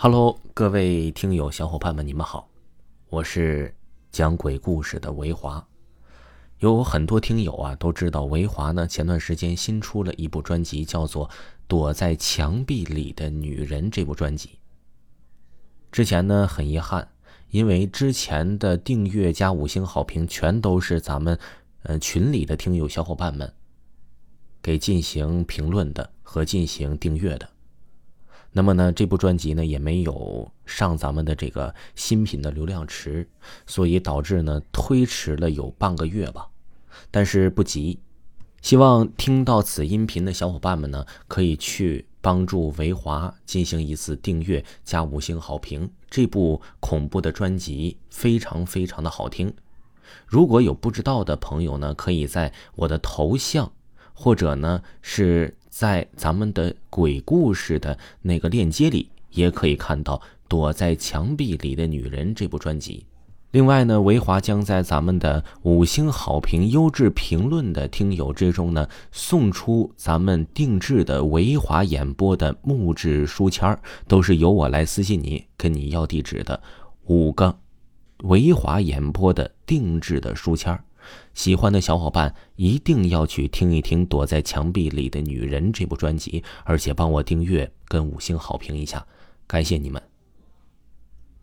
Hello，各位听友小伙伴们，你们好，我是讲鬼故事的维华。有很多听友啊都知道，维华呢前段时间新出了一部专辑，叫做《躲在墙壁里的女人》这部专辑。之前呢很遗憾，因为之前的订阅加五星好评全都是咱们呃群里的听友小伙伴们给进行评论的和进行订阅的。那么呢，这部专辑呢也没有上咱们的这个新品的流量池，所以导致呢推迟了有半个月吧。但是不急，希望听到此音频的小伙伴们呢，可以去帮助维华进行一次订阅加五星好评。这部恐怖的专辑非常非常的好听。如果有不知道的朋友呢，可以在我的头像，或者呢是。在咱们的鬼故事的那个链接里，也可以看到《躲在墙壁里的女人》这部专辑。另外呢，维华将在咱们的五星好评、优质评论的听友之中呢，送出咱们定制的维华演播的木质书签都是由我来私信你，跟你要地址的五个维华演播的定制的书签喜欢的小伙伴一定要去听一听《躲在墙壁里的女人》这部专辑，而且帮我订阅跟五星好评一下，感谢你们。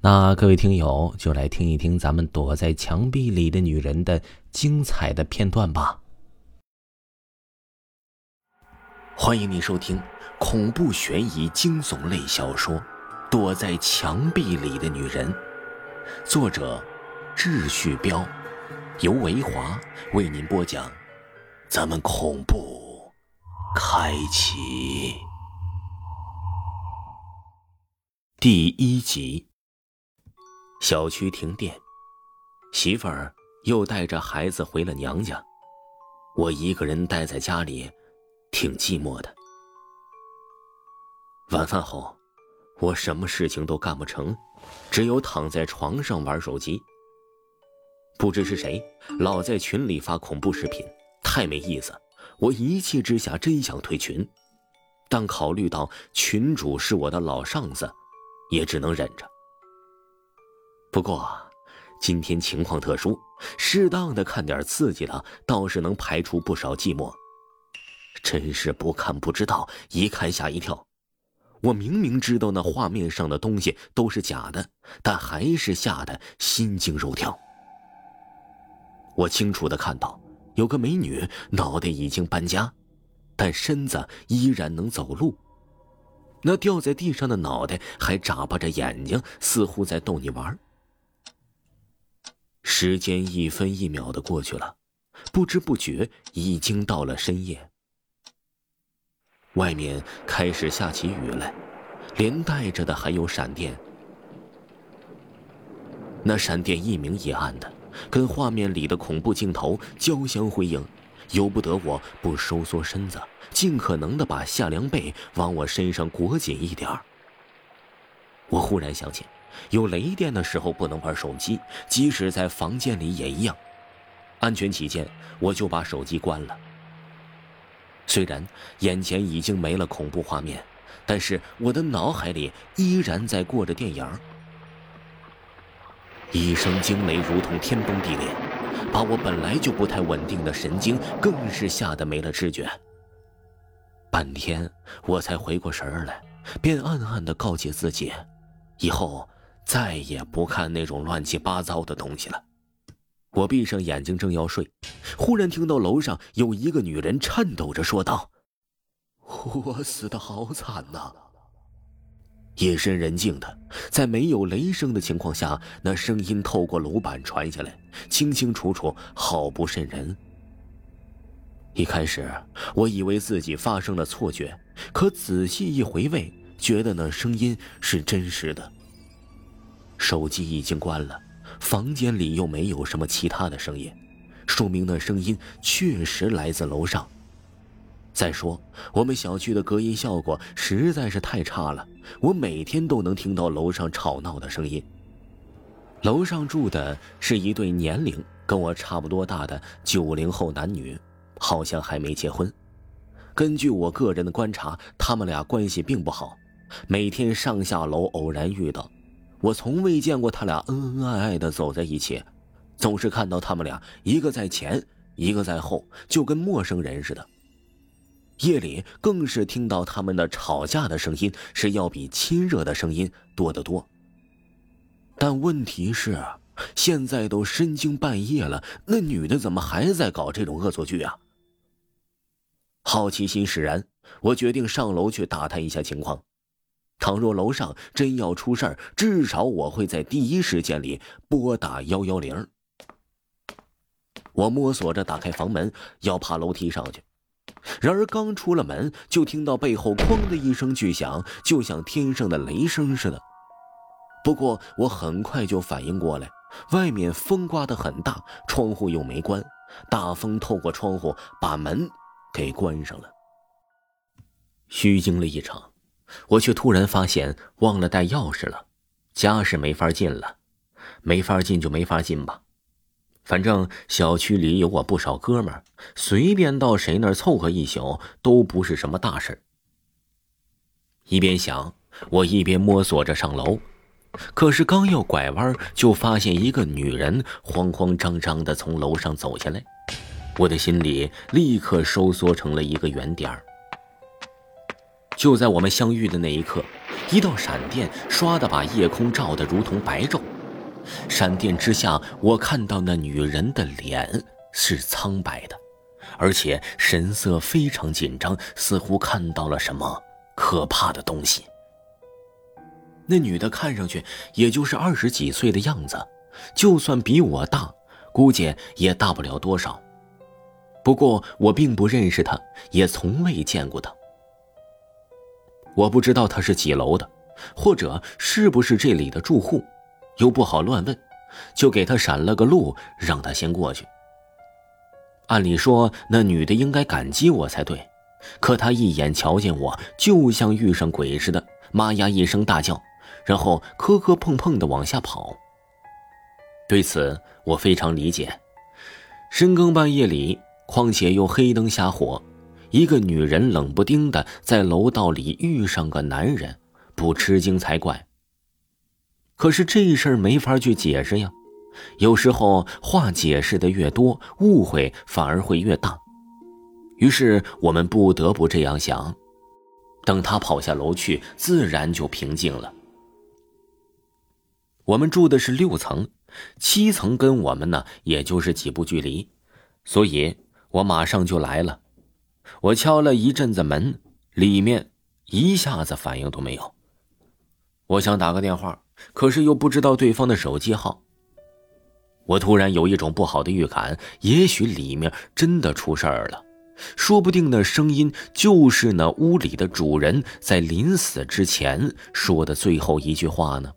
那各位听友就来听一听咱们《躲在墙壁里的女人》的精彩的片段吧。欢迎你收听恐怖悬疑惊悚类小说《躲在墙壁里的女人》，作者秩序标。由维华为您播讲，咱们恐怖开启第一集。小区停电，媳妇儿又带着孩子回了娘家，我一个人待在家里，挺寂寞的。晚饭后，我什么事情都干不成，只有躺在床上玩手机。不知是谁，老在群里发恐怖视频，太没意思。我一气之下真想退群，但考虑到群主是我的老上司，也只能忍着。不过，今天情况特殊，适当的看点刺激的，倒是能排除不少寂寞。真是不看不知道，一看吓一跳。我明明知道那画面上的东西都是假的，但还是吓得心惊肉跳。我清楚的看到，有个美女脑袋已经搬家，但身子依然能走路。那掉在地上的脑袋还眨巴着眼睛，似乎在逗你玩。时间一分一秒的过去了，不知不觉已经到了深夜。外面开始下起雨来，连带着的还有闪电。那闪电一明一暗的。跟画面里的恐怖镜头交相辉映，由不得我不收缩身子，尽可能的把夏凉被往我身上裹紧一点儿。我忽然想起，有雷电的时候不能玩手机，即使在房间里也一样。安全起见，我就把手机关了。虽然眼前已经没了恐怖画面，但是我的脑海里依然在过着电影。一声惊雷，如同天崩地裂，把我本来就不太稳定的神经更是吓得没了知觉。半天我才回过神儿来，便暗暗的告诫自己，以后再也不看那种乱七八糟的东西了。我闭上眼睛正要睡，忽然听到楼上有一个女人颤抖着说道：“我死的好惨呐！”夜深人静的，在没有雷声的情况下，那声音透过楼板传下来，清清楚楚，好不瘆人。一开始我以为自己发生了错觉，可仔细一回味，觉得那声音是真实的。手机已经关了，房间里又没有什么其他的声音，说明那声音确实来自楼上。再说，我们小区的隔音效果实在是太差了，我每天都能听到楼上吵闹的声音。楼上住的是一对年龄跟我差不多大的九零后男女，好像还没结婚。根据我个人的观察，他们俩关系并不好。每天上下楼偶然遇到，我从未见过他俩恩恩爱爱的走在一起，总是看到他们俩一个在前，一个在后，就跟陌生人似的。夜里更是听到他们的吵架的声音是要比亲热的声音多得多。但问题是，现在都深更半夜了，那女的怎么还在搞这种恶作剧啊？好奇心使然，我决定上楼去打探一下情况。倘若楼上真要出事儿，至少我会在第一时间里拨打幺幺零。我摸索着打开房门，要爬楼梯上去。然而刚出了门，就听到背后“哐”的一声巨响，就像天上的雷声似的。不过我很快就反应过来，外面风刮得很大，窗户又没关，大风透过窗户把门给关上了。虚惊了一场，我却突然发现忘了带钥匙了，家是没法进了，没法进就没法进吧。反正小区里有我不少哥们儿，随便到谁那儿凑合一宿都不是什么大事儿一边想，我一边摸索着上楼，可是刚要拐弯，就发现一个女人慌慌张张的从楼上走下来，我的心里立刻收缩成了一个圆点儿。就在我们相遇的那一刻，一道闪电唰的把夜空照得如同白昼。闪电之下，我看到那女人的脸是苍白的，而且神色非常紧张，似乎看到了什么可怕的东西。那女的看上去也就是二十几岁的样子，就算比我大，估计也大不了多少。不过我并不认识她，也从未见过她。我不知道她是几楼的，或者是不是这里的住户。又不好乱问，就给他闪了个路，让他先过去。按理说，那女的应该感激我才对，可她一眼瞧见我，就像遇上鬼似的，妈呀一声大叫，然后磕磕碰碰的往下跑。对此，我非常理解。深更半夜里，况且又黑灯瞎火，一个女人冷不丁的在楼道里遇上个男人，不吃惊才怪。可是这事儿没法去解释呀，有时候话解释的越多，误会反而会越大。于是我们不得不这样想。等他跑下楼去，自然就平静了。我们住的是六层，七层跟我们呢，也就是几步距离，所以我马上就来了。我敲了一阵子门，里面一下子反应都没有。我想打个电话。可是又不知道对方的手机号。我突然有一种不好的预感，也许里面真的出事儿了，说不定那声音就是那屋里的主人在临死之前说的最后一句话呢。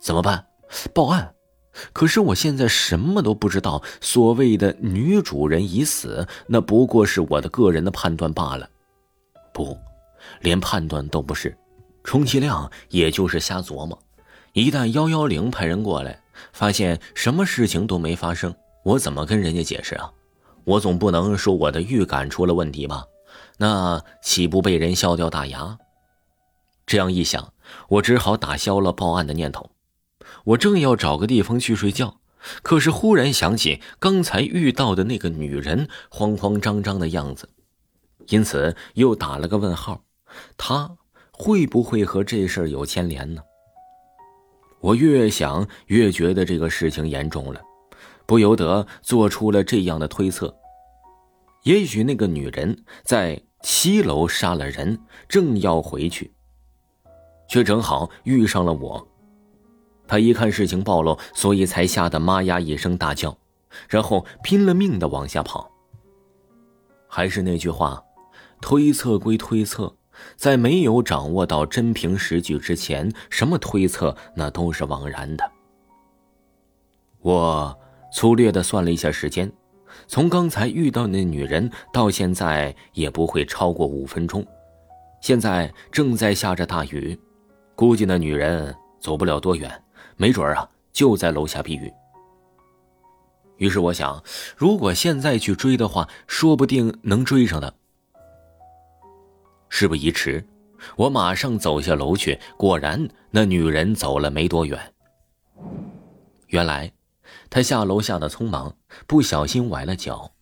怎么办？报案？可是我现在什么都不知道。所谓的女主人已死，那不过是我的个人的判断罢了。不，连判断都不是。充其量也就是瞎琢磨，一旦幺幺零派人过来，发现什么事情都没发生，我怎么跟人家解释啊？我总不能说我的预感出了问题吧？那岂不被人笑掉大牙？这样一想，我只好打消了报案的念头。我正要找个地方去睡觉，可是忽然想起刚才遇到的那个女人慌慌张张的样子，因此又打了个问号。她。会不会和这事儿有牵连呢？我越想越觉得这个事情严重了，不由得做出了这样的推测：也许那个女人在七楼杀了人，正要回去，却正好遇上了我。他一看事情暴露，所以才吓得妈呀一声大叫，然后拼了命的往下跑。还是那句话，推测归推测。在没有掌握到真凭实据之前，什么推测那都是枉然的。我粗略的算了一下时间，从刚才遇到那女人到现在也不会超过五分钟。现在正在下着大雨，估计那女人走不了多远，没准啊就在楼下避雨。于是我想，如果现在去追的话，说不定能追上她。事不宜迟，我马上走下楼去，果然那女人走了没多远。原来，她下楼下的匆忙，不小心崴了脚。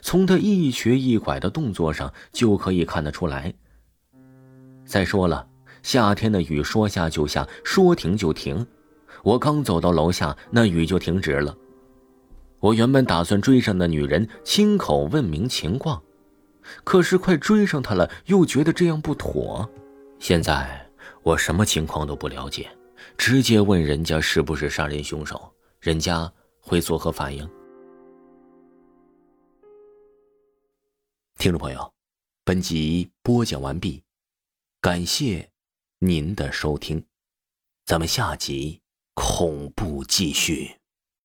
从她一瘸一拐的动作上就可以看得出来。再说了，夏天的雨说下就下，说停就停。我刚走到楼下，那雨就停止了。我原本打算追上那女人，亲口问明情况。可是快追上她了，又觉得这样不妥。现在我什么情况都不了解，直接问人家是不是杀人凶手，人家会作何反应？听众朋友，本集播讲完毕，感谢您的收听，咱们下集恐怖继续。